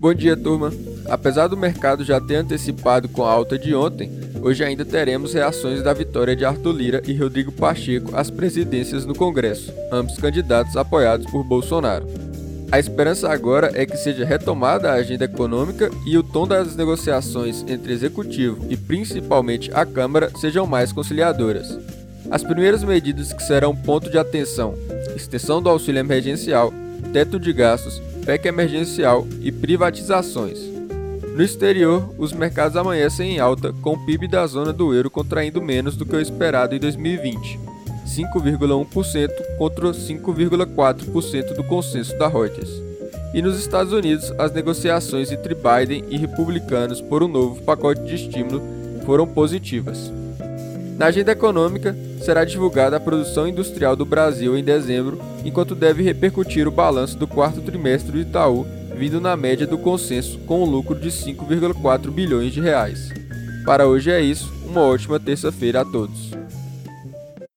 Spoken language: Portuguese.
Bom dia, turma. Apesar do mercado já ter antecipado com a alta de ontem, hoje ainda teremos reações da vitória de Arthur Lira e Rodrigo Pacheco às presidências no Congresso, ambos candidatos apoiados por Bolsonaro. A esperança agora é que seja retomada a agenda econômica e o tom das negociações entre executivo e principalmente a Câmara sejam mais conciliadoras. As primeiras medidas que serão ponto de atenção: extensão do auxílio emergencial, teto de gastos, PEC emergencial e privatizações. No exterior, os mercados amanhecem em alta, com o PIB da zona do euro contraindo menos do que o esperado em 2020, 5,1% contra 5,4% do consenso da Reuters. E nos Estados Unidos, as negociações entre Biden e republicanos por um novo pacote de estímulo foram positivas. Na agenda econômica, será divulgada a produção industrial do Brasil em dezembro, enquanto deve repercutir o balanço do quarto trimestre do Itaú, vindo na média do consenso com um lucro de 5,4 bilhões de reais. Para hoje é isso, uma ótima terça-feira a todos.